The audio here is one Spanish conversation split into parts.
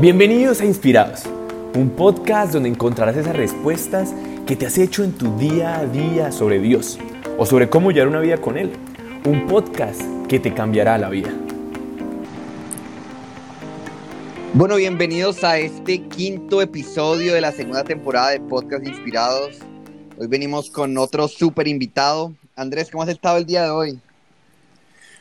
Bienvenidos a Inspirados, un podcast donde encontrarás esas respuestas que te has hecho en tu día a día sobre Dios o sobre cómo llevar una vida con Él. Un podcast que te cambiará la vida. Bueno, bienvenidos a este quinto episodio de la segunda temporada de Podcast Inspirados. Hoy venimos con otro súper invitado. Andrés, ¿cómo has estado el día de hoy?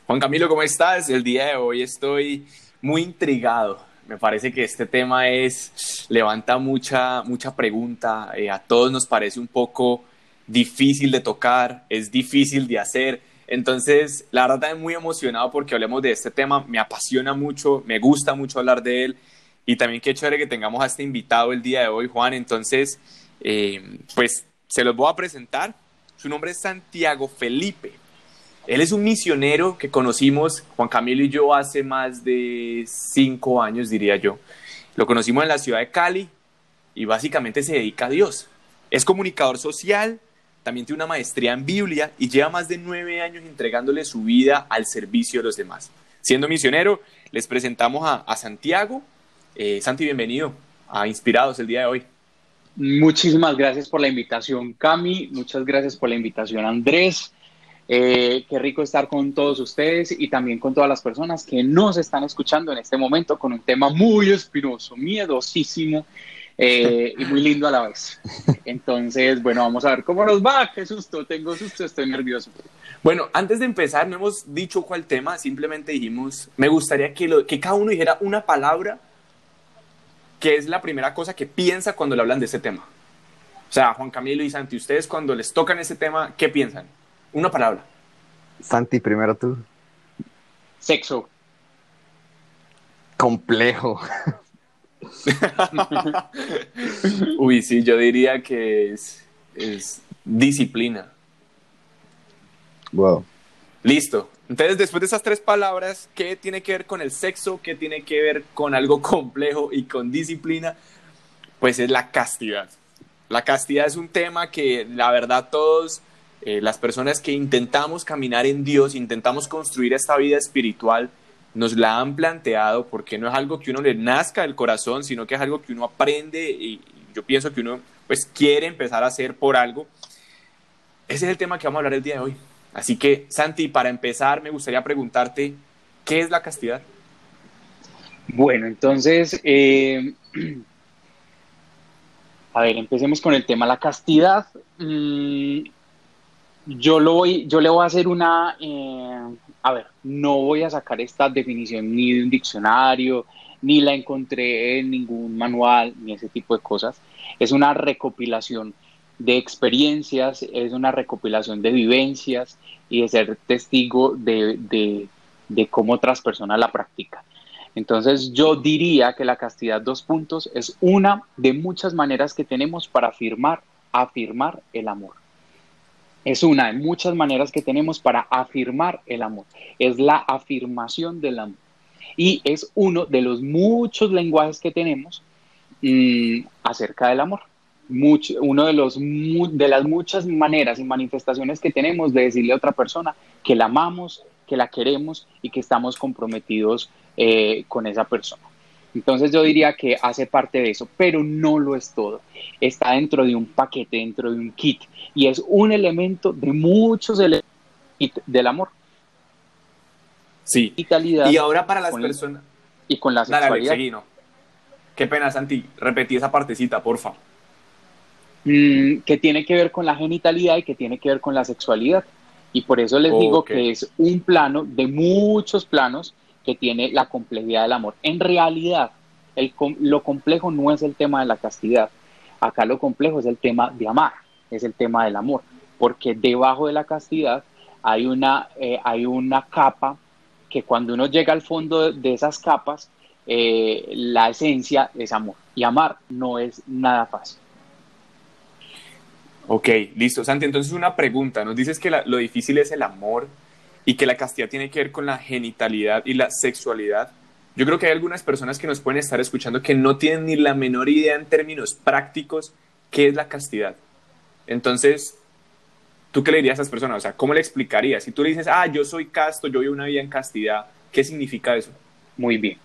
Juan Camilo, ¿cómo estás? El día de hoy estoy muy intrigado me parece que este tema es, levanta mucha, mucha pregunta, eh, a todos nos parece un poco difícil de tocar, es difícil de hacer. Entonces, la verdad, estoy muy emocionado porque hablemos de este tema, me apasiona mucho, me gusta mucho hablar de él y también qué chévere que tengamos a este invitado el día de hoy, Juan. Entonces, eh, pues se los voy a presentar. Su nombre es Santiago Felipe. Él es un misionero que conocimos, Juan Camilo y yo, hace más de cinco años, diría yo. Lo conocimos en la ciudad de Cali y básicamente se dedica a Dios. Es comunicador social, también tiene una maestría en Biblia y lleva más de nueve años entregándole su vida al servicio de los demás. Siendo misionero, les presentamos a, Santiago. Eh, Santi, bienvenido a Inspirados el día de hoy. Muchísimas gracias por la invitación, Cami. Muchas gracias por la invitación, Andrés. Eh, qué rico estar con todos ustedes y también con todas las personas que nos están escuchando en este momento con un tema muy espinoso, miedosísimo eh, y muy lindo a la vez. Entonces, bueno, vamos a ver cómo nos va. Qué susto, tengo susto, estoy nervioso. Bueno, antes de empezar, no hemos dicho cuál tema, simplemente dijimos, me gustaría que, lo, que cada uno dijera una palabra que es la primera cosa que piensa cuando le hablan de ese tema. O sea, Juan Camilo y Santi, ustedes cuando les tocan ese tema, ¿qué piensan? Una palabra. Santi, primero tú. Sexo. Complejo. Uy, sí, yo diría que es, es disciplina. Wow. Listo. Entonces, después de esas tres palabras, ¿qué tiene que ver con el sexo? ¿Qué tiene que ver con algo complejo y con disciplina? Pues es la castidad. La castidad es un tema que la verdad todos eh, las personas que intentamos caminar en Dios, intentamos construir esta vida espiritual, nos la han planteado porque no es algo que uno le nazca del corazón, sino que es algo que uno aprende y yo pienso que uno pues quiere empezar a hacer por algo. Ese es el tema que vamos a hablar el día de hoy. Así que, Santi, para empezar, me gustaría preguntarte, ¿qué es la castidad? Bueno, entonces, eh, a ver, empecemos con el tema. La castidad mm, yo, lo voy, yo le voy a hacer una, eh, a ver, no voy a sacar esta definición ni de un diccionario, ni la encontré en ningún manual, ni ese tipo de cosas. Es una recopilación de experiencias, es una recopilación de vivencias y de ser testigo de, de cómo otras personas la practican. Entonces yo diría que la castidad dos puntos es una de muchas maneras que tenemos para afirmar, afirmar el amor. Es una de muchas maneras que tenemos para afirmar el amor. Es la afirmación del amor. Y es uno de los muchos lenguajes que tenemos mm, acerca del amor. Mucho, uno de, los, de las muchas maneras y manifestaciones que tenemos de decirle a otra persona que la amamos, que la queremos y que estamos comprometidos eh, con esa persona. Entonces yo diría que hace parte de eso, pero no lo es todo. Está dentro de un paquete, dentro de un kit, y es un elemento de muchos elementos del amor. Sí. Y, ahora para las personas... Y con la sexualidad. Dale, Qué pena, Santi. Repetí esa partecita, porfa. Mm, que tiene que ver con la genitalidad y que tiene que ver con la sexualidad. Y por eso les digo que es un plano de muchos planos que tiene la complejidad del amor. En realidad, el, lo complejo no es el tema de la castidad. Acá lo complejo es el tema de amar, es el tema del amor, porque debajo de la castidad hay una, eh, hay una capa que cuando uno llega al fondo de, esas capas, eh, la esencia es amor. Y amar no es nada fácil. Ok, listo. Santi, entonces una pregunta. Nos dices que lo difícil es el amor y que la castidad tiene que ver con la genitalidad y la sexualidad, yo creo que hay algunas personas que nos pueden estar escuchando que no tienen ni la menor idea en términos prácticos qué es la castidad. Entonces, ¿tú qué le dirías a esas personas? O sea, ¿cómo le explicarías? Si tú le dices, ah, yo soy casto, yo vivo una vida en castidad, ¿qué significa eso? Muy bien.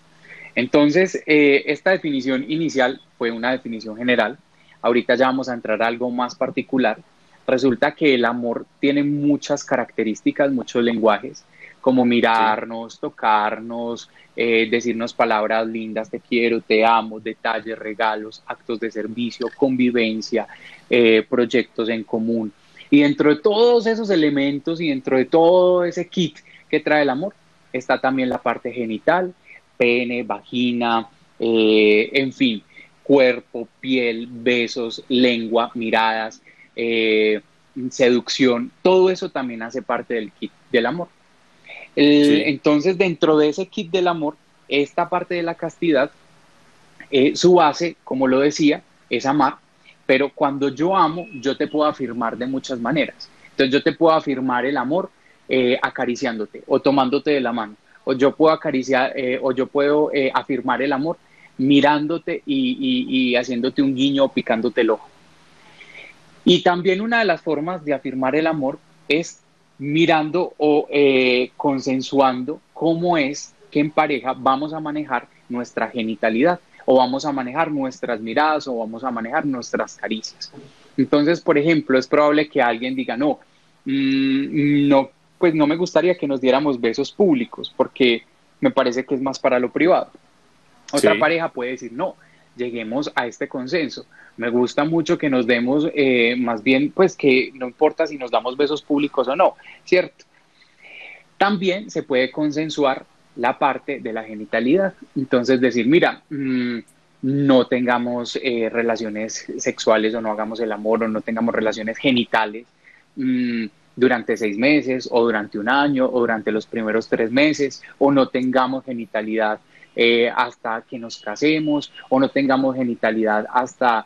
Entonces, eh, esta definición inicial fue una definición general. Ahorita ya vamos a entrar a algo más particular. Resulta que el amor tiene muchas características, muchos lenguajes, como mirarnos, tocarnos, eh, decirnos palabras lindas, te quiero, te amo, detalles, regalos, actos de servicio, convivencia, eh, proyectos en común. Y dentro de todos esos elementos y dentro de todo ese kit que trae el amor, está también la parte genital, pene, vagina, eh, en fin, cuerpo, piel, besos, lengua, miradas, eh, seducción, todo eso también hace parte del kit del amor. Entonces, dentro de ese kit del amor, esta parte de la castidad, eh, su base, como lo decía, es amar, pero cuando yo amo, yo te puedo afirmar de muchas maneras. Entonces, yo te puedo afirmar el amor acariciándote o tomándote de la mano o yo puedo acariciar, eh, o yo puedo eh, afirmar el amor mirándote y, haciéndote un guiño o picándote el ojo. Y también una de las formas de afirmar el amor es mirando o eh, consensuando cómo es que en pareja vamos a manejar nuestra genitalidad o vamos a manejar nuestras miradas o vamos a manejar nuestras caricias. Entonces, por ejemplo, es probable que alguien diga, no, mm, no pues no me gustaría que nos diéramos besos públicos porque me parece que es más para lo privado. Otra pareja puede decir, no, lleguemos a este consenso. Me gusta mucho que nos demos, eh, más bien, pues que no importa si nos damos besos públicos o no, ¿cierto? También se puede consensuar la parte de la genitalidad. Entonces decir, mira, mm, no tengamos eh, relaciones sexuales o no hagamos el amor o no tengamos relaciones genitales. Mm, durante seis meses o durante un año o durante los primeros tres meses o no tengamos genitalidad eh, hasta que nos casemos o no tengamos genitalidad hasta,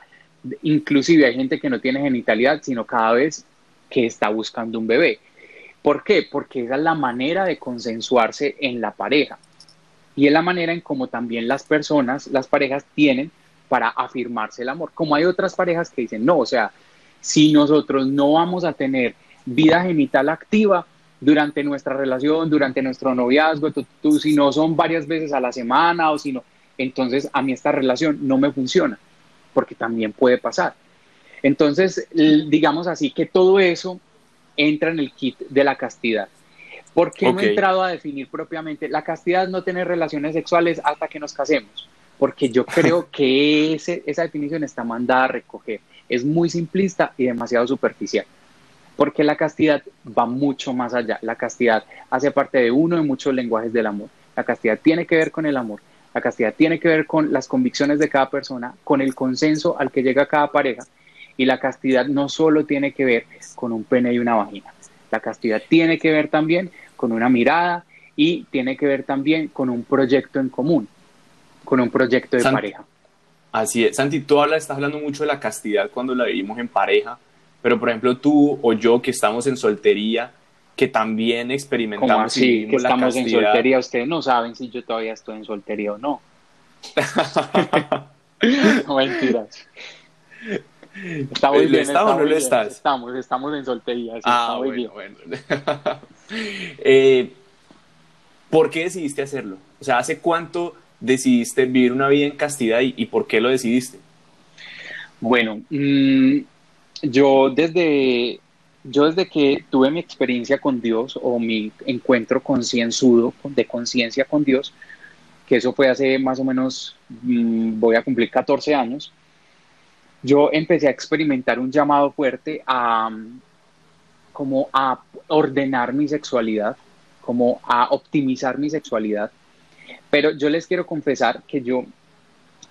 inclusive hay gente que no tiene genitalidad sino cada vez que está buscando un bebé. ¿Por qué? Porque esa es la manera de consensuarse en la pareja y es la manera en como también las personas, las parejas tienen para afirmarse el amor. Como hay otras parejas que dicen, no, o sea, si nosotros no vamos a tener vida genital activa durante nuestra relación, durante nuestro noviazgo, tú, si no son varias veces a la semana o si no, entonces a mí esta relación no me funciona, porque también puede pasar. Entonces, digamos así que todo eso entra en el kit de la castidad. ¿Por qué no he entrado a definir propiamente? La castidad es no tener relaciones sexuales hasta que nos casemos, porque yo creo que ese, esa definición está mandada a recoger. Es muy simplista y demasiado superficial porque la castidad va mucho más allá. La castidad hace parte de uno de muchos lenguajes del amor. La castidad tiene que ver con el amor. La castidad tiene que ver con las convicciones de cada persona, con el consenso al que llega cada pareja. Y la castidad no solo tiene que ver con un pene y una vagina. La castidad tiene que ver también con una mirada y tiene que ver también con un proyecto en común, con un proyecto de pareja. Así es. Santi, tú hablas, estás hablando mucho de la castidad cuando la vivimos en pareja pero por ejemplo tú o yo que estamos en soltería, que también experimentamos ¿Cómo así, que estamos en soltería, ustedes no saben si yo todavía estoy en soltería o no. no mentiras. Estamos bien, estamos, no lo estás? Estamos, estamos en soltería. Sí, ah, bueno, bueno. eh, ¿Por qué decidiste hacerlo? O sea, ¿hace cuánto decidiste vivir una vida en castidad y, y por qué lo decidiste? Bueno, mmm, yo desde, yo desde que tuve mi experiencia con Dios o mi encuentro concienzudo de conciencia con Dios, que eso fue hace más o menos, mm, voy a cumplir 14 años, yo empecé a experimentar un llamado fuerte a como a ordenar mi sexualidad, como a optimizar mi sexualidad. Pero yo les quiero confesar que yo,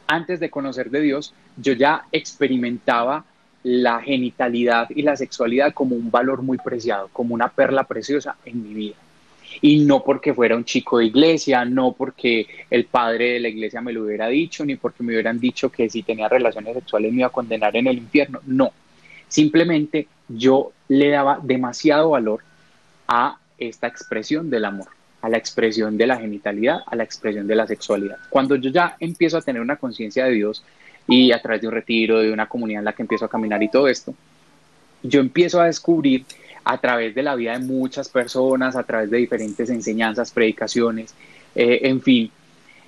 antes de conocer de Dios, yo ya experimentaba la genitalidad y la sexualidad como un valor muy preciado, como una perla preciosa en mi vida. Y no porque fuera un chico de iglesia, no porque el padre de la iglesia me lo hubiera dicho, ni porque me hubieran dicho que si tenía relaciones sexuales me iba a condenar en el infierno. No, simplemente yo le daba demasiado valor a esta expresión del amor, a la expresión de la genitalidad, a la expresión de la sexualidad. Cuando yo ya empiezo a tener una conciencia de Dios, y a través de un retiro, de una comunidad en la que empiezo a caminar y todo esto, yo empiezo a descubrir a través de la vida de muchas personas, a través de diferentes enseñanzas, predicaciones, eh, en fin,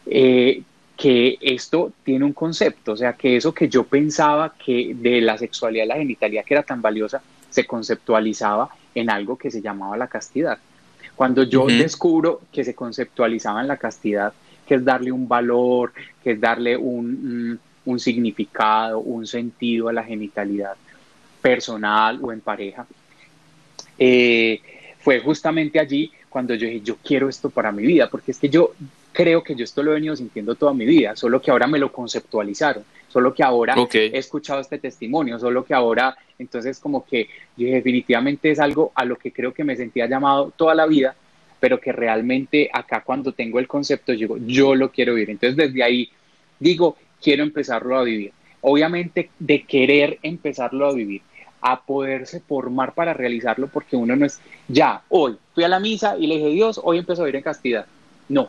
eh, que esto tiene un concepto, o sea, que eso que yo pensaba que de la sexualidad la genitalidad que era tan valiosa, se conceptualizaba en algo que se llamaba la castidad. Cuando yo descubro que se conceptualizaba en la castidad, que es darle un valor, que es darle un, un significado, un sentido a la genitalidad personal o en pareja, eh, fue justamente allí cuando yo dije, yo quiero esto para mi vida, porque es que yo creo que yo esto lo he venido sintiendo toda mi vida, solo que ahora me lo conceptualizaron, solo que ahora he escuchado este testimonio, solo que ahora, entonces como que yo definitivamente es algo a lo que creo que me sentía llamado toda la vida, pero que realmente acá cuando tengo el concepto, digo, yo lo quiero vivir. Entonces desde ahí digo, quiero empezarlo a vivir. Obviamente de querer empezarlo a vivir, a poderse formar para realizarlo, porque uno no es, ya, hoy fui a la misa y le dije, Dios, hoy empezó a vivir en castidad. No.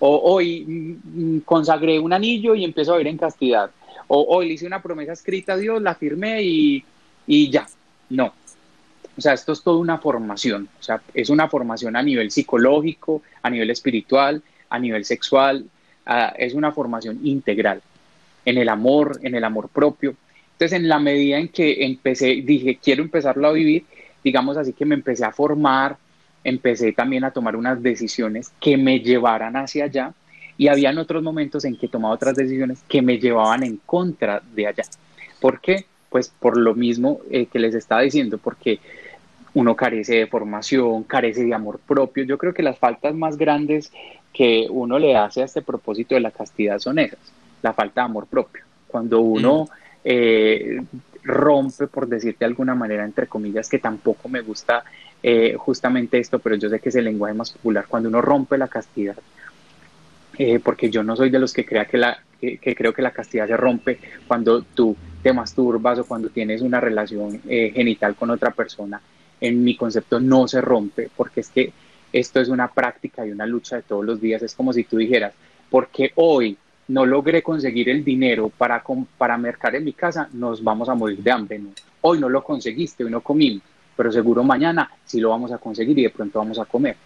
O hoy mm, mm, consagré un anillo y empezó a vivir en castidad. O hoy le hice una promesa escrita a Dios, la firmé y, y ya. No. O sea, esto es toda una formación. O sea, es una formación a nivel psicológico, a nivel espiritual, a nivel sexual. Es una formación integral en el amor, en el amor propio. Entonces, en la medida en que empecé, dije, quiero empezarlo a vivir, digamos así que me empecé a formar, empecé también a tomar unas decisiones que me llevaran hacia allá y habían otros momentos en que tomaba otras decisiones que me llevaban en contra de allá. ¿Por qué? Pues por lo mismo eh, que les estaba diciendo, porque uno carece de formación, carece de amor propio. Yo creo que las faltas más grandes que uno le hace a este propósito de la castidad son esas, la falta de amor propio. Cuando uno mm. Eh, rompe, por decirte de alguna manera, entre comillas, que tampoco me gusta eh, justamente esto, pero yo sé que es el lenguaje más popular, cuando uno rompe la castidad, eh, porque yo no soy de los que, crea que, la, que, creo que la castidad se rompe cuando tú te masturbas o cuando tienes una relación genital con otra persona. En mi concepto no se rompe, porque es que esto es una práctica y una lucha de todos los días. Es como si tú dijeras, porque hoy no logré conseguir el dinero para, para mercar en mi casa, nos vamos a morir de hambre. Hoy no lo conseguiste, hoy no comimos, pero seguro mañana sí lo vamos a conseguir y de pronto vamos a comer,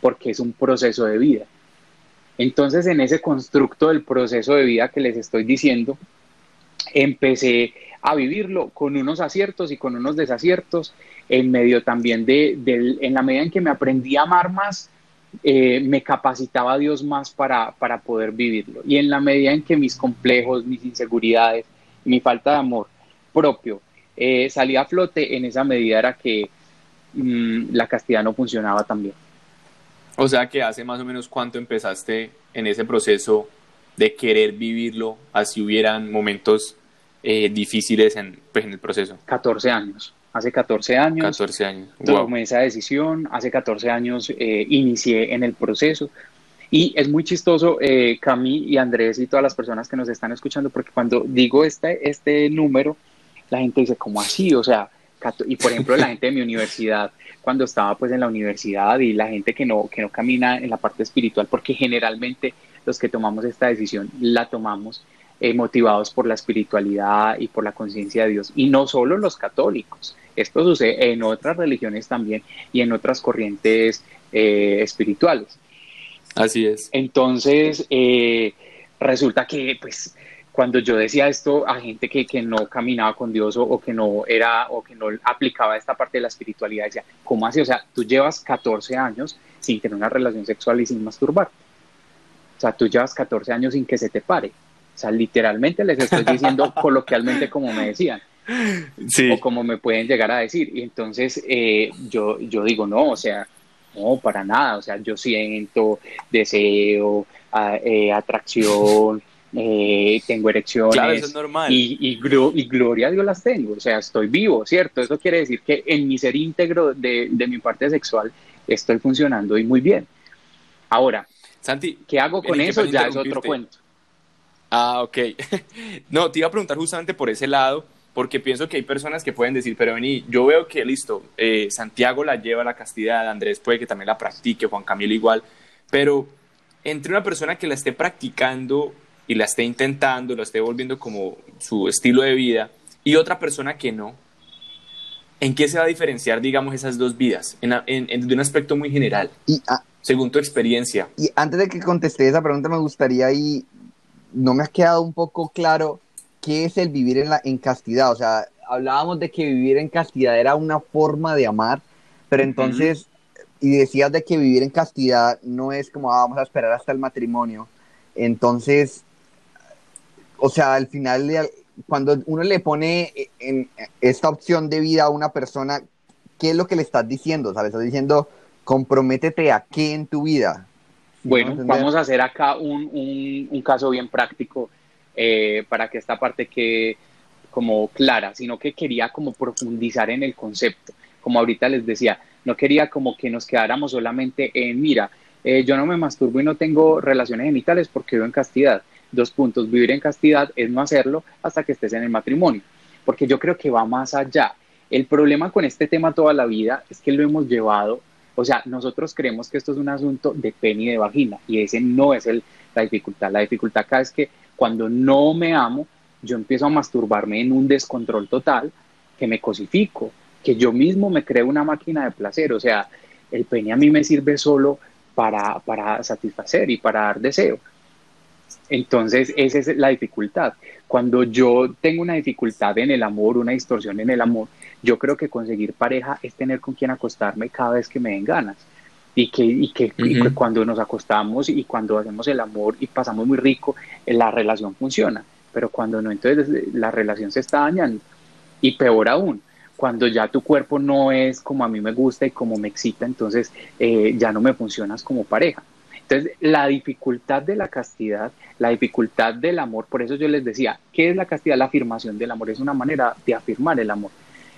porque es un proceso de vida. Entonces, en ese constructo del proceso de vida que les estoy diciendo, empecé a vivirlo con unos aciertos y con unos desaciertos, en medio también de, de en la medida en que me aprendí a amar más, eh, me capacitaba Dios más para, para poder vivirlo. Y en la medida en que mis complejos, mis inseguridades, mi falta de amor propio eh, salía a flote, en esa medida era que mm, la castidad no funcionaba tan bien. O sea que hace más o menos cuánto empezaste en ese proceso de querer vivirlo, así hubieran momentos eh, difíciles en, pues, en el proceso. 14 años hace 14 años. 14 años. Tomé esa decisión, hace 14 años eh, inicié en el proceso. Y es muy chistoso, eh, Cami y Andrés y todas las personas que nos están escuchando, porque cuando digo este, este número, la gente dice, ¿cómo así? O sea, y por ejemplo la gente de mi universidad, cuando estaba pues en la universidad y la gente que no, que no camina en la parte espiritual, porque generalmente los que tomamos esta decisión la tomamos eh, motivados por la espiritualidad y por la conciencia de Dios, y no solo los católicos, esto sucede en otras religiones también y en otras corrientes eh, espirituales. Así es. Entonces, eh, resulta que, pues, cuando yo decía esto a gente que, no caminaba con Dios o, que no era o que no aplicaba esta parte de la espiritualidad, decía, ¿cómo así? O sea, tú llevas 14 años sin tener una relación sexual y sin masturbar. O sea, tú llevas 14 años sin que se te pare. O sea, literalmente les estoy diciendo coloquialmente como me decían o como me pueden llegar a decir. Y entonces eh, yo, yo digo, no, o sea, no, para nada, o sea, yo siento deseo, eh, atracción, eh, tengo erecciones. Claro, eso es normal. Y, y, y, gloria a Dios las tengo, o sea, estoy vivo, ¿cierto? Eso quiere decir que en mi ser íntegro de, de mi parte sexual estoy funcionando y muy bien. Ahora, Santi, ¿qué hago con eso? Ya es otro cuento. Ah, ok. no, te iba a preguntar justamente por ese lado, porque pienso que hay personas que pueden decir, pero vení, yo veo que listo, eh, Santiago la lleva a la castidad, Andrés puede que también la practique, Juan Camilo igual, pero entre una persona que la esté practicando y la esté intentando, la esté volviendo como su estilo de vida, y otra persona que no, ¿en qué se va a diferenciar, digamos, esas dos vidas? En, en, de un aspecto muy general, y, según tu experiencia. Y antes de que conteste esa pregunta, me gustaría ahí no me ha quedado un poco claro qué es el vivir en, la, en castidad. O sea, hablábamos de que vivir en castidad era una forma de amar, pero entonces, y decías de que vivir en castidad no es como ah, vamos a esperar hasta el matrimonio. Entonces, o sea, al final, cuando uno le pone en esta opción de vida a una persona, ¿qué es lo que le estás diciendo? O sea, le estás diciendo, comprométete a qué en tu vida. Bueno, vamos a hacer acá un, un, caso bien práctico eh, para que esta parte quede como clara, sino que quería como profundizar en el concepto. Como ahorita les decía, no quería como que nos quedáramos solamente en, mira, eh, yo no me masturbo y no tengo relaciones genitales porque vivo en castidad. Dos puntos, vivir en castidad es no hacerlo hasta que estés en el matrimonio, porque yo creo que va más allá. El problema con este tema toda la vida es que lo hemos llevado, o sea, nosotros creemos que esto es un asunto de pene y de vagina, y ese no es el, la dificultad. La dificultad acá es que cuando no me amo, yo empiezo a masturbarme en un descontrol total, que me cosifico, que yo mismo me creo una máquina de placer, o sea, el pene a mí me sirve solo para, para satisfacer y para dar deseo. Entonces, esa es la dificultad. Cuando yo tengo una dificultad en el amor, una distorsión en el amor, yo creo que conseguir pareja es tener con quien acostarme cada vez que me den ganas. Y que, y que, cuando nos acostamos y cuando hacemos el amor y pasamos muy rico, la relación funciona. Pero cuando no, entonces la relación se está dañando. Y peor aún, cuando ya tu cuerpo no es como a mí me gusta y como me excita, entonces eh, ya no me funcionas como pareja. Entonces, la dificultad de la castidad, la dificultad del amor, por eso yo les decía, ¿qué es la castidad? La afirmación del amor, es una manera de afirmar el amor.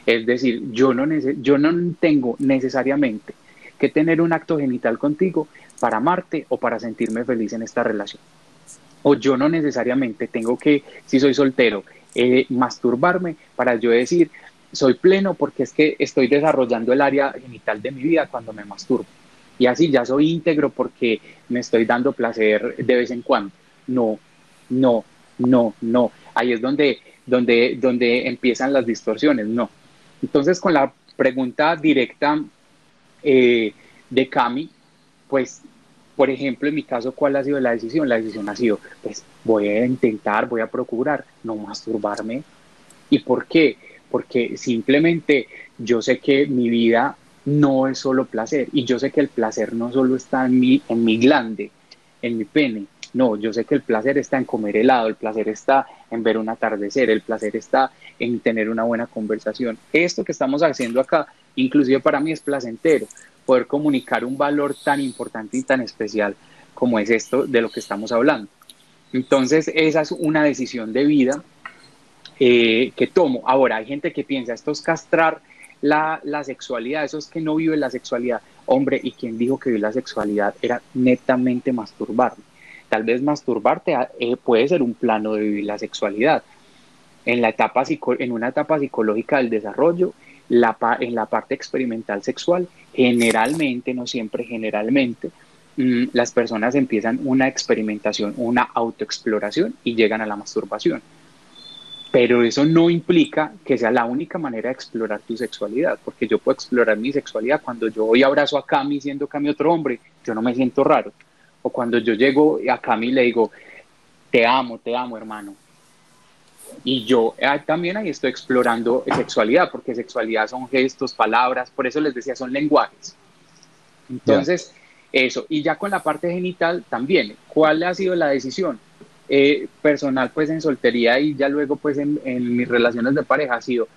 Es decir, yo no, yo no tengo necesariamente que tener un acto genital contigo para amarte o para sentirme feliz en esta relación. O yo no necesariamente tengo que, si soy soltero, eh, masturbarme para yo decir, soy pleno porque es que estoy desarrollando el área genital de mi vida cuando me masturbo y así ya soy íntegro porque me estoy dando placer de vez en cuando. No, no, no, no. Ahí es donde, donde, donde empiezan las distorsiones, no. Entonces, con la pregunta directa eh, de Cami, pues, por ejemplo, en mi caso, ¿cuál ha sido la decisión? La decisión ha sido, pues, voy a intentar, voy a procurar no masturbarme. ¿Y por qué? Porque simplemente yo sé que mi vida no es solo placer. Y yo sé que el placer no solo está en mi, en mi glande, en mi pene. No, yo sé que el placer está en comer helado, el placer está en ver un atardecer, el placer está en tener una buena conversación. Esto que estamos haciendo acá, inclusive para mí es placentero, poder comunicar un valor tan importante y tan especial como es esto de lo que estamos hablando. Entonces, esa es una decisión de vida eh, que tomo. Ahora, hay gente que piensa, esto es castrar la, sexualidad, eso es que no vive la sexualidad. Hombre, ¿y quien dijo que vive la sexualidad era netamente masturbarme? Tal vez masturbarte ah, eh, puede ser un plano de vivir la sexualidad. En, la etapa, en una etapa psicológica del desarrollo, la, en la parte experimental sexual, generalmente, no siempre, generalmente, mm, las personas empiezan una experimentación, una autoexploración y llegan a la masturbación. Pero eso no implica que sea la única manera de explorar tu sexualidad, porque yo puedo explorar mi sexualidad cuando yo voy abrazo a Cami siendo Cami otro hombre, yo no me siento raro. O cuando yo llego a Cami y le digo, te amo, te amo, hermano. Y yo ah, también ahí estoy explorando sexualidad, porque sexualidad son gestos, palabras, por eso les decía, son lenguajes. Entonces, eso. Y ya con la parte genital también, ¿cuál ha sido la decisión? Eh, personal pues en soltería y ya luego pues en, mis relaciones de pareja ha sido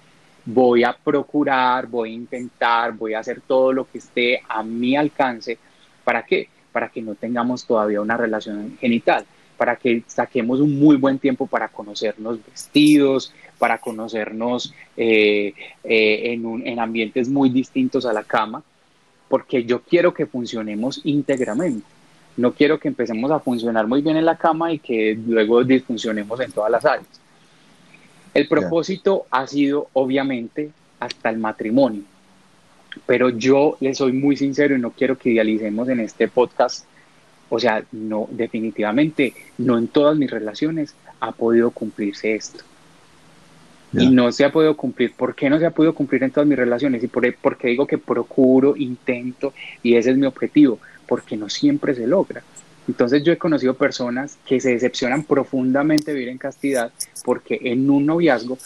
voy a procurar, voy a intentar, voy a hacer todo lo que esté a mi alcance. ¿Para qué? Para que no tengamos todavía una relación genital, para que saquemos un muy buen tiempo para conocernos vestidos, para conocernos eh, eh, en, en ambientes muy distintos a la cama, porque yo quiero que funcionemos íntegramente. No quiero que empecemos a funcionar muy bien en la cama y que luego disfuncionemos en todas las áreas. El propósito ha sido, obviamente, hasta el matrimonio. Pero yo le soy muy sincero y no quiero que idealicemos en este podcast. O sea, no, definitivamente, no en todas mis relaciones ha podido cumplirse esto. Y no se ha podido cumplir. ¿Por qué no se ha podido cumplir en todas mis relaciones? Y por, porque digo que procuro, intento, y ese es mi objetivo porque no siempre se logra. Entonces yo he conocido personas que se decepcionan profundamente de vivir en castidad porque en un noviazgo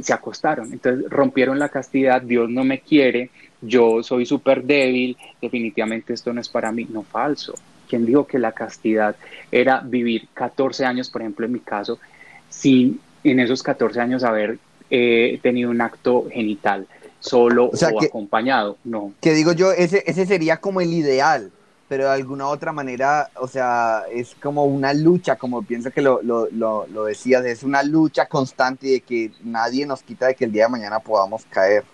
se acostaron, entonces rompieron la castidad, Dios no me quiere, yo soy súper débil, definitivamente esto no es para mí, no falso. ¿Quién dijo que la castidad era vivir 14 años, por ejemplo, en mi caso, sin en esos 14 años haber eh, tenido un acto genital, solo o, acompañado? No. Que digo yo, ese, ese sería como el ideal, pero de alguna otra manera, o sea, es como una lucha, como pienso que lo, lo, lo, decías, es una lucha constante de que nadie nos quita de que el día de mañana podamos caer.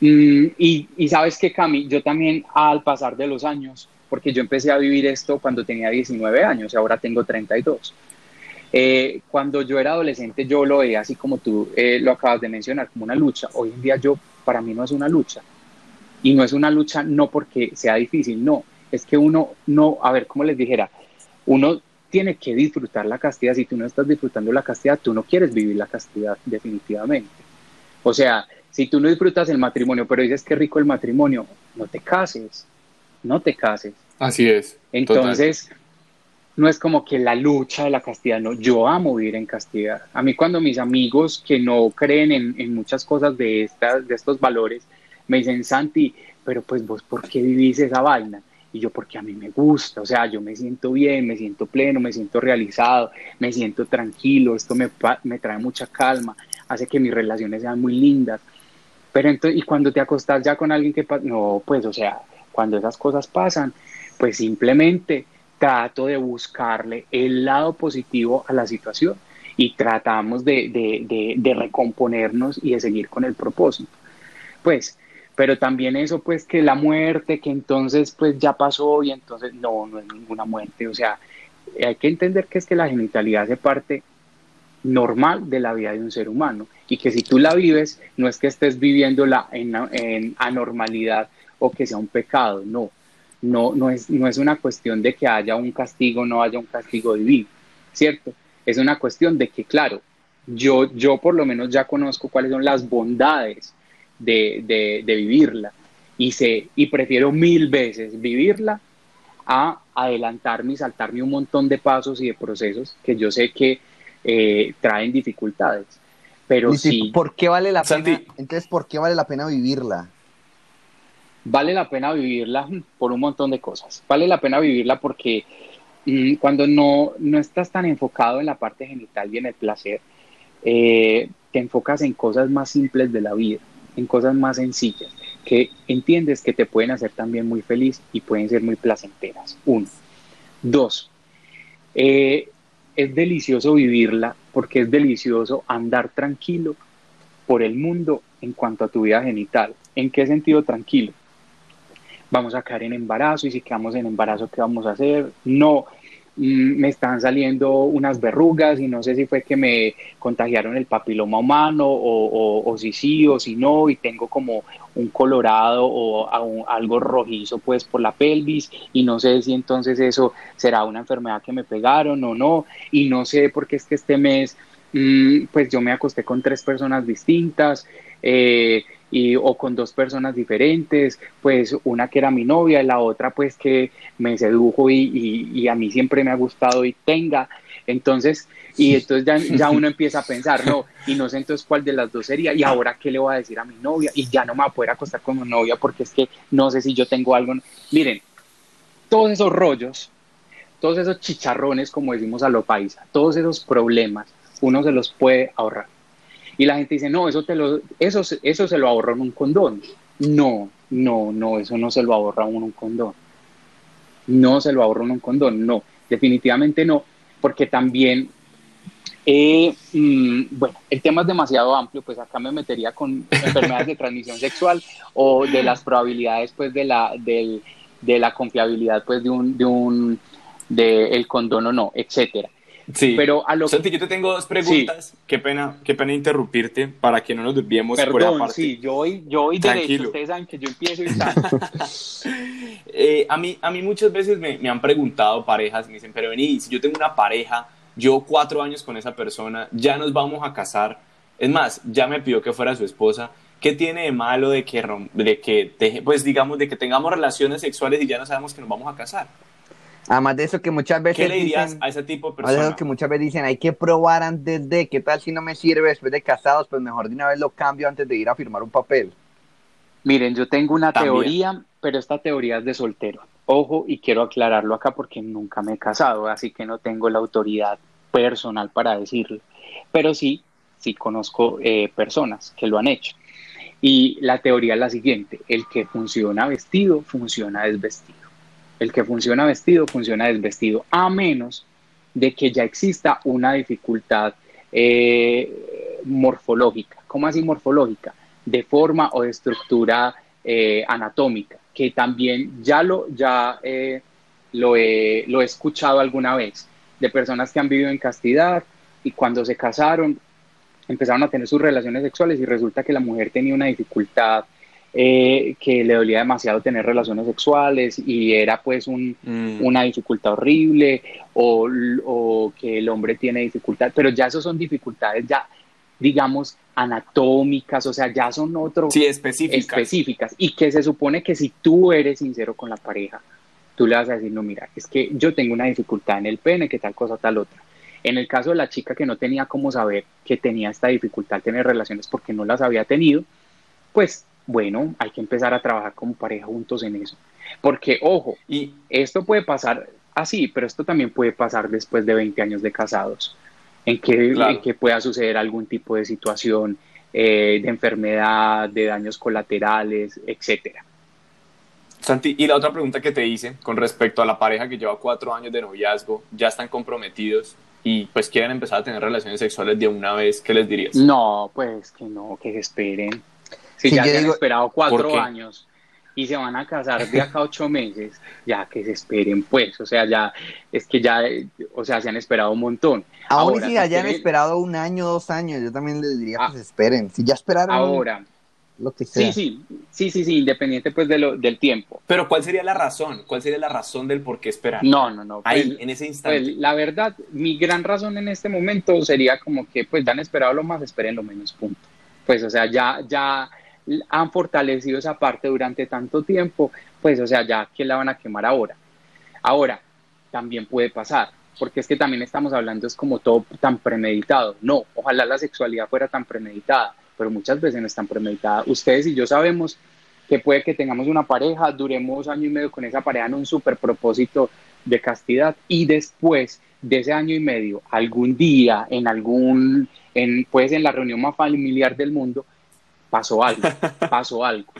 Mm, y, y, sabes que, Cami, yo también al pasar de los años, porque yo empecé a vivir esto cuando tenía 19 años y ahora tengo 32. Eh, cuando yo era adolescente yo lo veía así como tú eh, lo acabas de mencionar, como una lucha. Hoy en día yo, para mí no es una lucha. Y no es una lucha no porque sea difícil, no. Es que uno no, a ver, como les dijera, uno tiene que disfrutar la castidad. Si tú no estás disfrutando la castidad, tú no quieres vivir la castidad definitivamente. O sea, si tú no disfrutas el matrimonio, pero dices que rico el matrimonio, no te cases, no te cases. Así es. Entonces, no es como que la lucha de la castidad, no, yo amo vivir en castidad. A mí cuando mis amigos que no creen en, en muchas cosas de, estas, de estos valores, me dicen, Santi, pero pues vos, ¿por qué vivís esa vaina? Y yo, porque a mí me gusta, o sea, yo me siento bien, me siento pleno, me siento realizado, me siento tranquilo, esto me, me trae mucha calma, hace que mis relaciones sean muy lindas. Pero entonces, y cuando te acostás ya con alguien que, no, pues, o sea, cuando esas cosas pasan, pues simplemente trato de buscarle el lado positivo a la situación y tratamos de, de, de, de recomponernos y de seguir con el propósito. Pues, pero también eso pues que la muerte, que entonces pues ya pasó y entonces no, no es ninguna muerte, o sea, hay que entender que es que la genitalidad hace parte normal de la vida de un ser humano y que si tú la vives no es que estés viviéndola en, en anormalidad o que sea un pecado, no, no, no, es, no es una cuestión de que haya un castigo, no haya un castigo divino, ¿cierto? Es una cuestión de que, claro, yo, yo por lo menos ya conozco cuáles son las bondades de, vivirla. Y, se, y prefiero mil veces vivirla a adelantarme y saltarme un montón de pasos y de procesos que yo sé que eh, traen dificultades. Pero sí. ¿Por qué vale la pena? Entonces, ¿por qué vale la pena vivirla? Vale la pena vivirla por un montón de cosas. Vale la pena vivirla porque mm, cuando no, no estás tan enfocado en la parte genital y en el placer, eh, te enfocas en cosas más simples de la vida en cosas más sencillas que entiendes que te pueden hacer también muy feliz y pueden ser muy placenteras. Uno. Dos. Eh, es delicioso vivirla porque es delicioso andar tranquilo por el mundo en cuanto a tu vida genital. ¿En qué sentido tranquilo? Vamos a caer en embarazo y si quedamos en embarazo, ¿qué vamos a hacer? No, me están saliendo unas verrugas y no sé si fue que me contagiaron el papiloma humano o, si sí o si no y tengo como un colorado o algo rojizo pues por la pelvis y no sé si entonces eso será una enfermedad que me pegaron o no y no sé porque es que este mes mm, pues yo me acosté con tres personas distintas eh, y, o con dos personas diferentes, pues una que era mi novia y la otra pues que me sedujo y, y, a mí siempre me ha gustado y tenga. Entonces, y entonces ya, ya, uno empieza a pensar, no, y no sé entonces cuál de las dos sería, y ahora qué le voy a decir a mi novia, y ya no me voy a poder acostar con mi novia porque es que no sé si yo tengo algo. Miren, todos esos rollos, todos esos chicharrones, como decimos a lo paisa, todos esos problemas, uno se los puede ahorrar. Y la gente dice, no, eso, te lo, eso, eso se lo ahorró en un condón. No, no, no, eso no se lo ahorra uno un condón. No se lo ahorra en un condón, no, definitivamente no, porque también, eh, mm, bueno, el tema es demasiado amplio, pues acá me metería con enfermedades de transmisión sexual o de las probabilidades, pues, de la, del, de la confiabilidad, pues, de un, de un, de el condón o no, etcétera. Sí, pero a lo Santi, yo te tengo dos preguntas. Qué pena, qué pena interrumpirte para que no nos desviemos por esa parte. sí, yo voy, yo voy derecho. Ustedes saben que yo empiezo y eh, a, mí, a mí muchas veces me, me han preguntado parejas, me dicen, pero vení, si yo tengo una pareja, yo cuatro años con esa persona, ya nos vamos a casar. Es más, ya me pidió que fuera su esposa. ¿Qué tiene de malo de que, de que pues digamos, de que tengamos relaciones sexuales y ya no sabemos que nos vamos a casar? Además de eso que muchas veces ¿Qué le dirías dicen, a ese tipo de además de eso que muchas veces dicen, hay que probar antes de, ¿qué tal si no me sirve después de casados? Pues mejor de una vez lo cambio antes de ir a firmar un papel. Miren, yo tengo una También. teoría, pero esta teoría es de soltero. Ojo, y quiero aclararlo acá porque nunca me he casado, así que no tengo la autoridad personal para decirlo. Pero sí, sí conozco eh, personas que lo han hecho. Y la teoría es la siguiente, el que funciona vestido, funciona desvestido. El que funciona vestido, funciona desvestido, a menos de que ya exista una dificultad eh, morfológica. ¿Cómo así morfológica? De forma o de estructura eh, anatómica, que también ya lo, ya, eh, lo, he, lo he escuchado alguna vez de personas que han vivido en castidad y cuando se casaron empezaron a tener sus relaciones sexuales y resulta que la mujer tenía una dificultad eh, que le dolía demasiado tener relaciones sexuales y era pues un, Mm. una dificultad horrible o, o que el hombre tiene dificultad, pero ya eso son dificultades ya, digamos, anatómicas, o sea, ya son otro Sí, específicas. específicas y que se supone que si tú eres sincero con la pareja, tú le vas a decir, no, mira, es que yo tengo una dificultad en el pene, que tal cosa, tal otra. En el caso de la chica que no tenía cómo saber que tenía esta dificultad en tener relaciones porque no las había tenido, pues bueno, hay que empezar a trabajar como pareja juntos en eso. Porque, ojo, Y esto puede pasar así, pero esto también puede pasar después de 20 años de casados, en que, Claro. en que pueda suceder algún tipo de situación eh, de enfermedad, de daños colaterales, etcétera. Santi, y la otra pregunta que te hice con respecto a la pareja que lleva cuatro años de noviazgo, ya están comprometidos y pues quieren empezar a tener relaciones sexuales de una vez, ¿qué les dirías? No, pues que no, que se esperen. Si Sí, ya se han digo- esperado ¿Por cuatro años y se van a casar de acá a ocho meses, ya que se esperen, pues, o sea, ya, es que ya, o sea, se han esperado un montón. Aún Ahora, si hayan esperado un año, dos años, yo también les diría Ah. que se esperen. Si ya esperaron Ahora, lo que sea. sí, sí, sí, sí, sí, independiente pues de lo, del tiempo. Pero ¿cuál sería la razón? ¿Cuál sería la razón del por qué esperar? No, no, no. Ahí, pues, en ese instante. pues, la verdad, mi gran razón en este momento sería como que, pues, ya han esperado lo más, esperen lo menos, punto. Pues, o sea, ya, ya han fortalecido esa parte durante tanto tiempo, pues, o sea, ya que la van a quemar ahora. Ahora, también puede pasar, porque es que también estamos hablando, es como todo tan premeditado. No, ojalá la sexualidad fuera tan premeditada, pero muchas veces no es tan premeditada. Ustedes y yo sabemos que puede que tengamos una pareja, duremos año y medio con esa pareja en un super propósito de castidad y después de ese año y medio, algún día, en algún, en, pues en la reunión más familiar del mundo, pasó algo, pasó algo,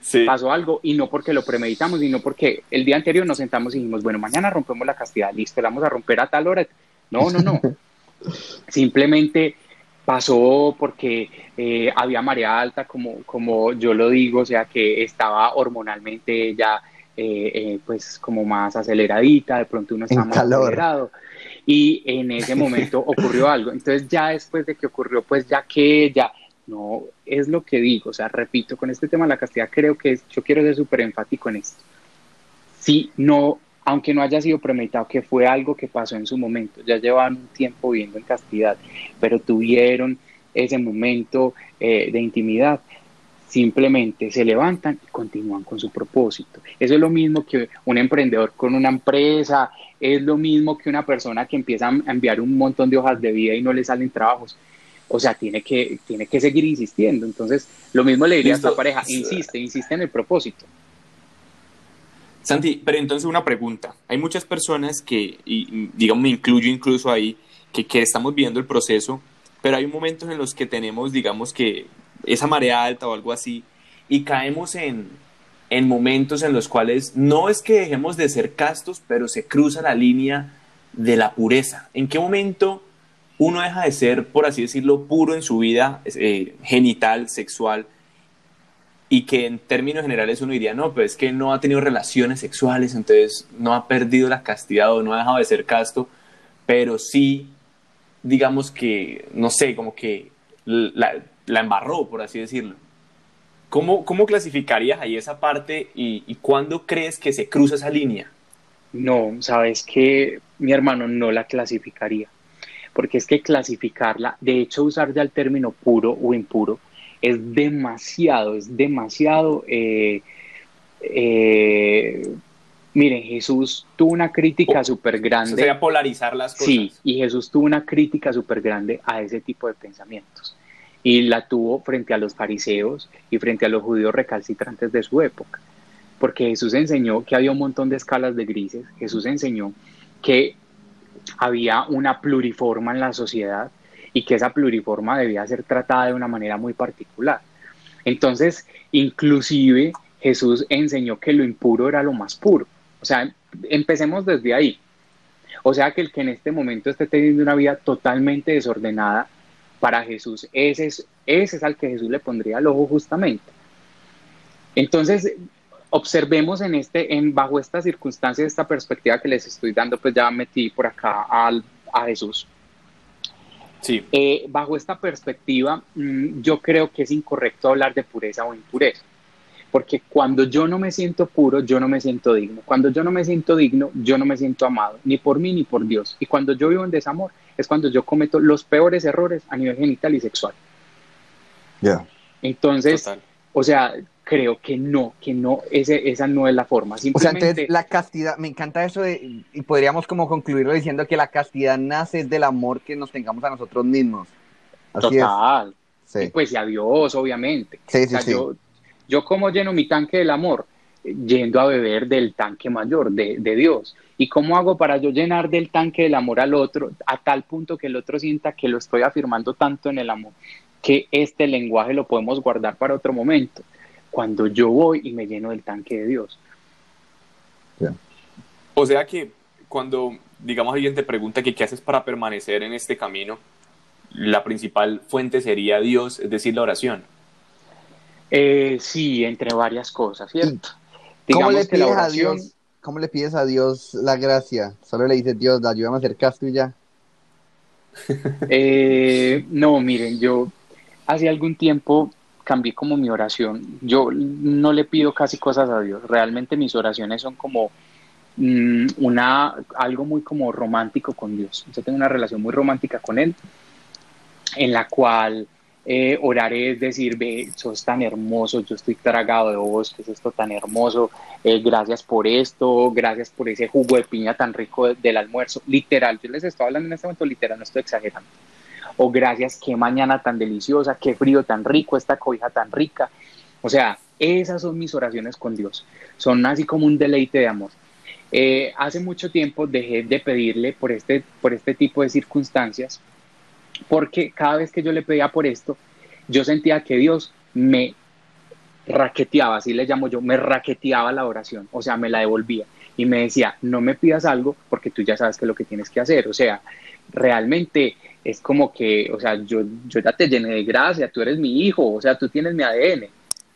sí. pasó algo y no porque lo premeditamos, sino porque el día anterior nos sentamos y dijimos, bueno, mañana rompemos la castidad, listo, la vamos a romper a tal hora. No, no, no. Simplemente pasó porque eh, había marea alta, como, como yo lo digo, o sea que estaba hormonalmente ya eh, eh, pues como más aceleradita, de pronto uno está En más calor. acelerado y en ese momento ocurrió algo. Entonces ya después de que ocurrió, pues ya que ya, no, es lo que digo, o sea, repito, con este tema de la castidad creo que es- yo quiero ser súper enfático en esto. Si no, aunque no haya sido premeditado, que fue algo que pasó en su momento, ya llevaban un tiempo viviendo en castidad, pero tuvieron ese momento eh, de intimidad, simplemente se levantan y continúan con su propósito. Eso es lo mismo que un emprendedor con una empresa, es lo mismo que una persona que empieza a enviar un montón de hojas de vida y no le salen trabajos. O sea, tiene que, tiene que seguir insistiendo. Entonces, lo mismo le diría a esta pareja, insiste, insiste en el propósito. Santi, pero entonces una pregunta. Hay muchas personas que, y digamos, me incluyo incluso ahí, que, que estamos viendo el proceso, pero hay momentos en los que tenemos, digamos, que esa marea alta o algo así, y caemos en, en momentos en los cuales no es que dejemos de ser castos, pero se cruza la línea de la pureza. ¿En qué momento uno deja de ser, por así decirlo, puro en su vida eh, genital, sexual, y que en términos generales uno diría, no, pues es que no ha tenido relaciones sexuales, entonces no ha perdido la castidad o no ha dejado de ser casto, pero sí, digamos que, no sé, como que la, embarró, por así decirlo. ¿Cómo, ¿Cómo clasificarías ahí esa parte y cuándo crees que se cruza esa línea? No, sabes que mi hermano no la clasificaría, porque es que clasificarla, de hecho usar ya el término puro o impuro, es demasiado, es demasiado, eh, eh, Miren, Jesús tuvo una crítica súper grande. Sería polarizar las cosas. Sí, y Jesús tuvo una crítica súper grande a ese tipo de pensamientos. Y la tuvo frente a los fariseos y frente a los judíos recalcitrantes de su época. Porque Jesús enseñó que había un montón de escalas de grises. Jesús enseñó que había una pluriforma en la sociedad y que esa pluriforma debía ser tratada de una manera muy particular. Entonces, inclusive Jesús enseñó que lo impuro era lo más puro. O sea, empecemos desde ahí. O sea que el que en este momento esté teniendo una vida totalmente desordenada, para Jesús, ese es, ese es al que Jesús le pondría el ojo justamente. Entonces, observemos en este, en, bajo estas circunstancias, esta perspectiva que les estoy dando, pues ya metí por acá al, a Jesús. Sí. Eh, bajo esta perspectiva, mm, yo creo que es incorrecto hablar de pureza o impureza. Porque cuando yo no me siento puro, yo no me siento digno. Cuando yo no me siento digno, yo no me siento amado, ni por mí ni por Dios. Y cuando yo vivo en desamor, es cuando yo cometo los peores errores a nivel genital y sexual. Ya. Entonces, o sea, creo que no, que no, ese, esa no es la forma. O sea, entonces la castidad, me encanta eso de, y podríamos como concluirlo diciendo que la castidad nace del amor que nos tengamos a nosotros mismos. Así total. Sí. Y pues y a Dios, obviamente. Sí, sí, sí. Yo, yo como lleno mi tanque del amor, yendo a beber del tanque mayor de, de, Dios. ¿Y cómo hago para yo llenar del tanque del amor al otro a tal punto que el otro sienta que lo estoy afirmando tanto en el amor, que este lenguaje lo podemos guardar para otro momento? Cuando yo voy y me lleno del tanque de Dios. Yeah. O sea que cuando, digamos, alguien te pregunta que qué haces para permanecer en este camino, la principal fuente sería Dios, es decir, la oración. Eh, sí, entre varias cosas, ¿cierto? ¿Cómo le, pides oración... a Dios, ¿Cómo le pides a Dios la gracia? Solo le dices, Dios, ayúdame a hacer casto y ya. eh, no, miren, yo hace algún tiempo cambié como mi oración. Yo no le pido casi cosas a Dios. Realmente mis oraciones son como mmm, una algo muy como romántico con Dios. Yo tengo una relación muy romántica con Él, en la cual eh, oraré es decir, ve, sos tan hermoso, yo estoy tragado de vos, que es esto tan hermoso, eh, gracias por esto, gracias por ese jugo de piña tan rico de, del almuerzo, literal, yo les estoy hablando en este momento literal, no estoy exagerando, o gracias, qué mañana tan deliciosa, qué frío tan rico, esta cobija tan rica, o sea, esas son mis oraciones con Dios, son así como un deleite de amor. Eh, hace mucho tiempo dejé de pedirle por este, por este tipo de circunstancias, porque cada vez que yo le pedía por esto, yo sentía que Dios me raqueteaba, así le llamo yo, me raqueteaba la oración, o sea, me la devolvía y me decía, no me pidas algo porque tú ya sabes que es lo que tienes que hacer, o sea, realmente es como que, o sea, yo, yo ya te llené de gracia, tú eres mi hijo, o sea, tú tienes mi ADN.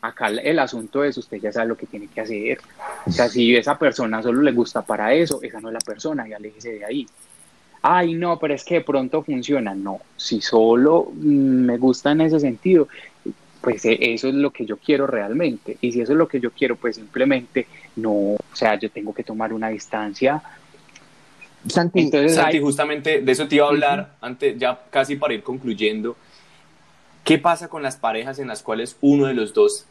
Acá el asunto es, usted ya sabe lo que tiene que hacer. O sea, si esa persona solo le gusta para eso, esa no es la persona, y aléjese de ahí ay, no, pero es que de pronto funciona. No, si solo mm, me gusta en ese sentido, pues eh, eso es lo que yo quiero realmente. Y si eso es lo que yo quiero, pues simplemente no, o sea, yo tengo que tomar una distancia. Santi, Entonces, Santi justamente de eso te iba a hablar, antes, ya casi para ir concluyendo. ¿Qué pasa con las parejas en las cuales uno de los dos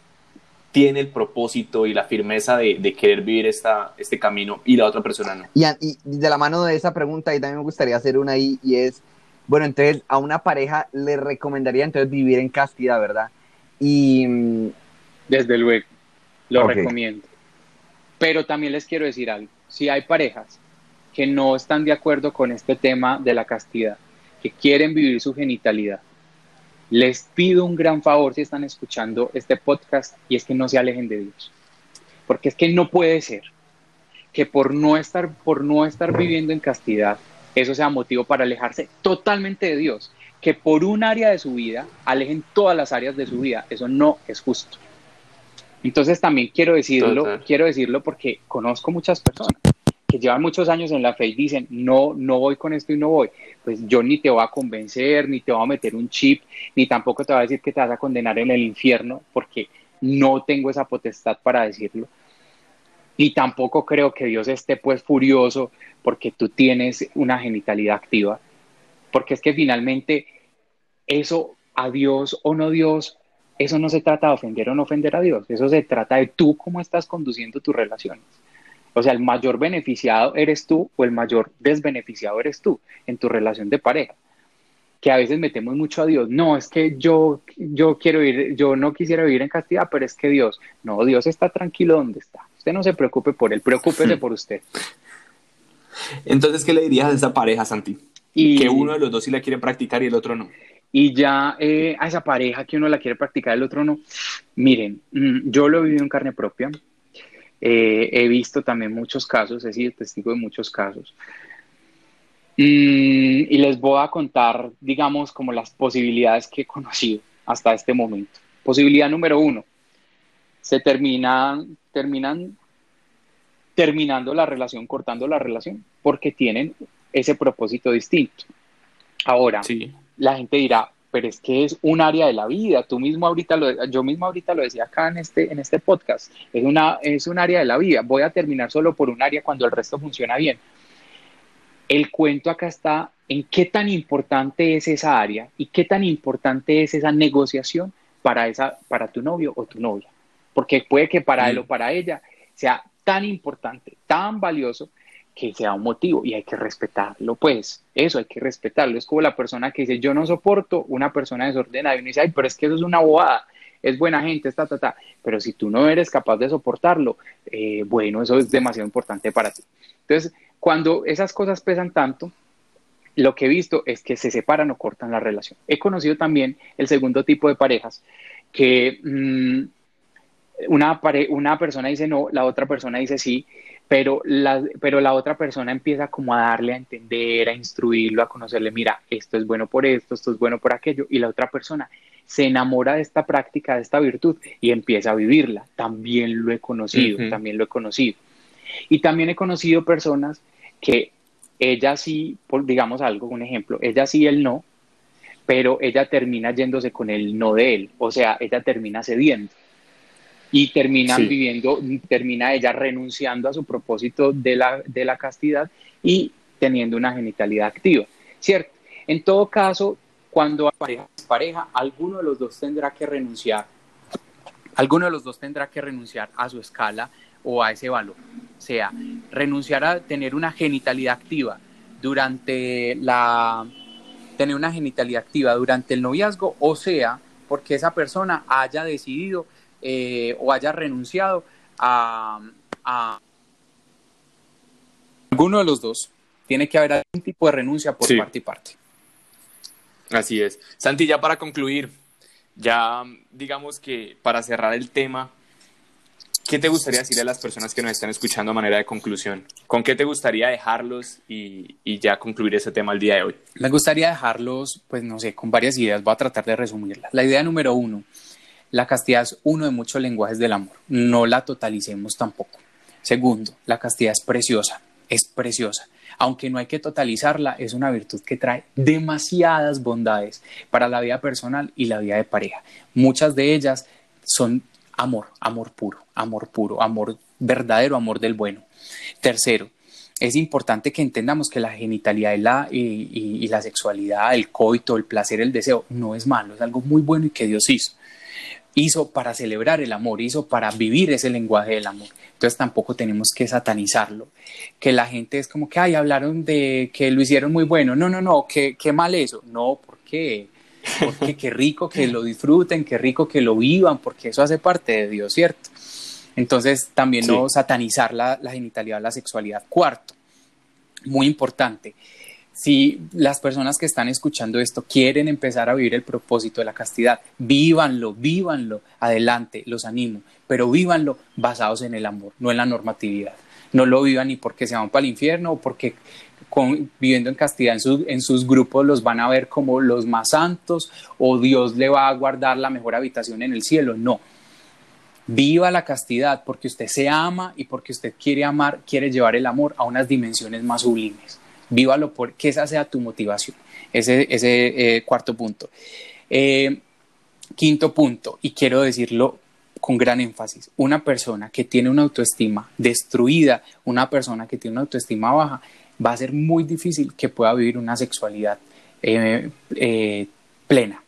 tiene el propósito y la firmeza de, de querer vivir esta, este camino y la otra persona no. Y, y, de la mano de esa pregunta, y también me gustaría hacer una ahí, y es, bueno, entonces a una pareja le recomendaría entonces vivir en castidad, ¿verdad? Y... Mm, Desde luego, lo okay. recomiendo. Pero también les quiero decir algo, si hay parejas que no están de acuerdo con este tema de la castidad, que quieren vivir su genitalidad, les pido un gran favor si están escuchando este podcast y es que no se alejen de Dios. Porque es que no puede ser que por no estar, por no estar viviendo en castidad, eso sea motivo para alejarse totalmente de Dios. Que por un área de su vida alejen todas las áreas de su vida. Eso no es justo. Entonces también quiero decirlo, Total. quiero decirlo porque conozco muchas personas que llevan muchos años en la fe y dicen, no, no voy con esto y no voy, pues yo ni te voy a convencer, ni te voy a meter un chip, ni tampoco te voy a decir que te vas a condenar en el infierno, porque no tengo esa potestad para decirlo. Y tampoco creo que Dios esté pues furioso porque tú tienes una genitalidad activa, porque es que finalmente eso a Dios o no Dios, eso no se trata de ofender o no ofender a Dios, eso se trata de tú cómo estás conduciendo tus relaciones. O sea, el mayor beneficiado eres tú o el mayor desbeneficiado eres tú en tu relación de pareja. Que a veces metemos mucho a Dios. No, es que yo, yo quiero ir, yo no quisiera vivir en castidad, pero es que Dios, no, Dios está tranquilo donde está. Usted no se preocupe por él, preocúpese por usted. Entonces, ¿qué le dirías a esa pareja, Santi? que uno de los dos sí la quiere practicar y el otro no. Y ya eh, a esa pareja que uno la quiere practicar, el otro no. Miren, mm, yo lo he vivido en carne propia. Eh, he visto también muchos casos, he sido testigo de muchos casos. Mm, y les voy a contar, digamos, como las posibilidades que he conocido hasta este momento. Posibilidad número uno, se terminan, terminan terminando la relación, cortando la relación, porque tienen ese propósito distinto. Ahora, sí. la gente dirá, pero es que es un área de la vida. Tú mismo ahorita lo, yo mismo ahorita lo decía acá en este, en este podcast. Es una, es un área de la vida. Voy a terminar solo por un área cuando el resto funciona bien. El cuento acá está en qué tan importante es esa área y qué tan importante es esa negociación para, esa, para tu novio o tu novia. Porque puede que para él o para ella sea tan importante, tan valioso, que sea un motivo y hay que respetarlo, pues eso hay que respetarlo. Es como la persona que dice, yo no soporto una persona desordenada y uno dice, ay, pero es que eso es una bobada, es buena gente, está, ta, ta. Pero si tú no eres capaz de soportarlo, eh, bueno, eso es demasiado importante para ti. Entonces, cuando esas cosas pesan tanto, lo que he visto es que se separan o cortan la relación. He conocido también el segundo tipo de parejas que mm, una, una persona dice no, la otra persona dice sí, pero la, pero la otra persona empieza como a darle a entender, a instruirlo, a conocerle, mira, esto es bueno por esto, esto es bueno por aquello, y la otra persona se enamora de esta práctica, de esta virtud, y empieza a vivirla. También lo he conocido, también lo he conocido. Y también he conocido personas que ella sí, por, digamos algo, un ejemplo, ella sí, él no, pero ella termina yéndose con el no de él, o sea, ella termina cediendo y terminan viviendo, termina ella renunciando a su propósito de la, de la castidad y teniendo una genitalidad activa, ¿cierto? En todo caso, cuando pareja pareja, alguno de los dos tendrá que renunciar, alguno de los dos tendrá que renunciar a su escala o a ese valor, o sea, renunciar a tener una genitalidad activa durante la tener una genitalidad activa durante el noviazgo, o sea, porque esa persona haya decidido eh, o haya renunciado a, alguno de los dos. Tiene que haber algún tipo de renuncia por parte y parte. Así es. Santi, ya para concluir, ya digamos que para cerrar el tema, ¿qué te gustaría decirle a las personas que nos están escuchando a manera de conclusión? ¿Con qué te gustaría dejarlos y, y, ya concluir ese tema el día de hoy? Me gustaría dejarlos, pues no sé, con varias ideas. Voy a tratar de resumirlas. La idea número uno, la castidad es uno de muchos lenguajes del amor. No la totalicemos tampoco. Segundo, la castidad es preciosa, es preciosa. Aunque no hay que totalizarla, es una virtud que trae demasiadas bondades para la vida personal y la vida de pareja. Muchas de ellas son amor, amor puro, amor puro, amor verdadero, amor del bueno. Tercero, es importante que entendamos que la genitalidad y la, y la sexualidad, el coito, el placer, el deseo, no es malo, es algo muy bueno y que Dios hizo hizo para celebrar el amor, hizo para vivir ese lenguaje del amor. Entonces tampoco tenemos que satanizarlo. Que la gente es como que, ay, hablaron de que lo hicieron muy bueno. No, no, no, qué, qué mal eso. No, ¿por qué? Porque qué rico que lo disfruten, qué rico que lo vivan, porque eso hace parte de Dios, ¿cierto? Entonces también no satanizar la, la genitalidad, la sexualidad. Cuarto, muy importante, si las personas que están escuchando esto quieren empezar a vivir el propósito de la castidad, vívanlo, vívanlo, adelante, los animo, pero vívanlo basados en el amor, no en la normatividad. No lo vivan ni porque se van para el infierno o porque viviendo en castidad en, en, sus grupos los van a ver como los más santos o Dios le va a guardar la mejor habitación en el cielo. No. Viva la castidad porque usted se ama y porque usted quiere amar, quiere llevar el amor a unas dimensiones más sublimes vívalo por que esa sea tu motivación. Ese, ese eh, cuarto punto. Eh, quinto punto, y quiero decirlo con gran énfasis, una persona que tiene una autoestima destruida, una persona que tiene una autoestima baja, va a ser muy difícil que pueda vivir una sexualidad eh, plena.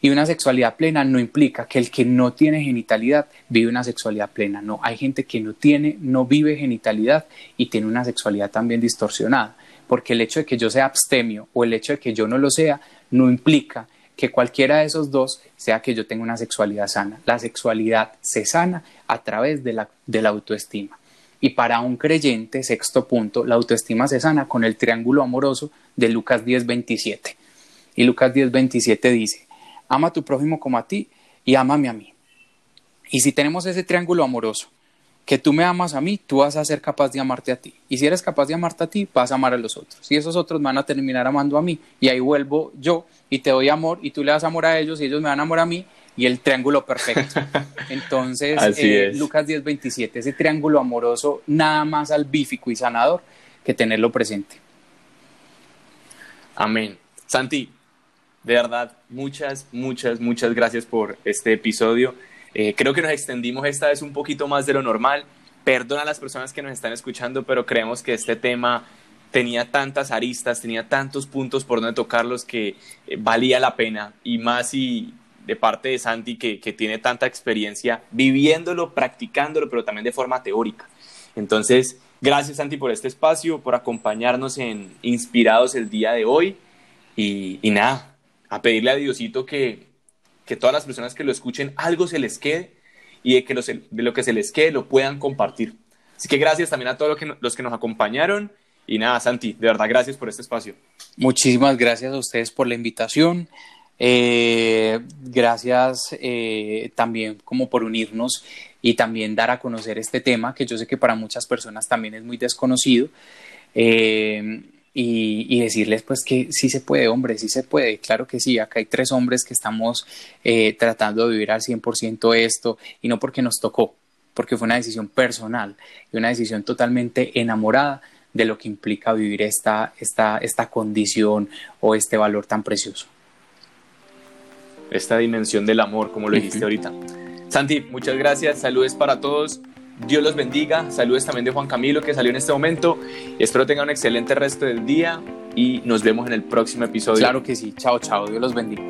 Y una sexualidad plena no implica que el que no tiene genitalidad vive una sexualidad plena. No, hay gente que no tiene, no vive genitalidad y tiene una sexualidad también distorsionada. Porque el hecho de que yo sea abstemio o el hecho de que yo no lo sea no implica que cualquiera de esos dos sea que yo tenga una sexualidad sana. La sexualidad se sana a través de la, autoestima. Y para un creyente, sexto punto, la autoestima se sana con el triángulo amoroso de Lucas 10:27. Y Lucas 10:27 dice, ama a tu prójimo como a ti y ámame a mí. Y si tenemos ese triángulo amoroso, que tú me amas a mí, tú vas a ser capaz de amarte a ti. Y si eres capaz de amarte a ti, vas a amar a los otros. Y esos otros van a terminar amando a mí. Y ahí vuelvo yo y te doy amor y tú le das amor a ellos y ellos me dan amor a mí y el triángulo perfecto. Entonces, eh, Lucas 10:27, ese triángulo amoroso, nada más albífico y sanador que tenerlo presente. Amén. Santi, de verdad, muchas, muchas, muchas gracias por este episodio. Eh, creo que nos extendimos esta vez un poquito más de lo normal. Perdona a las personas que nos están escuchando, pero creemos que este tema tenía tantas aristas, tenía tantos puntos por donde tocarlos que eh, valía la pena. Y más si de parte de Santi, que, tiene tanta experiencia viviéndolo, practicándolo, pero también de forma teórica. Entonces, gracias Santi por este espacio, por acompañarnos en Inspirados el día de hoy. Y, nada, a pedirle a Diosito que, que todas las personas que lo escuchen algo se les quede y de que de lo que se les quede lo puedan compartir. Así que gracias también a todos los que nos acompañaron. Y nada, Santi, de verdad, gracias por este espacio. Muchísimas gracias a ustedes por la invitación. Eh, gracias eh, también como por unirnos y también dar a conocer este tema que yo sé que para muchas personas también es muy desconocido. Eh, y, decirles pues que sí se puede, hombre, sí se puede, claro que sí, acá hay tres hombres que estamos tratando de vivir al 100% esto y no porque nos tocó, porque fue una decisión personal y una decisión totalmente enamorada de lo que implica vivir esta, esta, esta condición o este valor tan precioso esta dimensión del amor, como lo dijiste ahorita. Santi, muchas gracias, saludos para todos. Dios los bendiga. Saludos también de Juan Camilo que salió en este momento. Espero tengan un excelente resto del día y nos vemos en el próximo episodio. Claro que sí. Chao, chao. Dios los bendiga.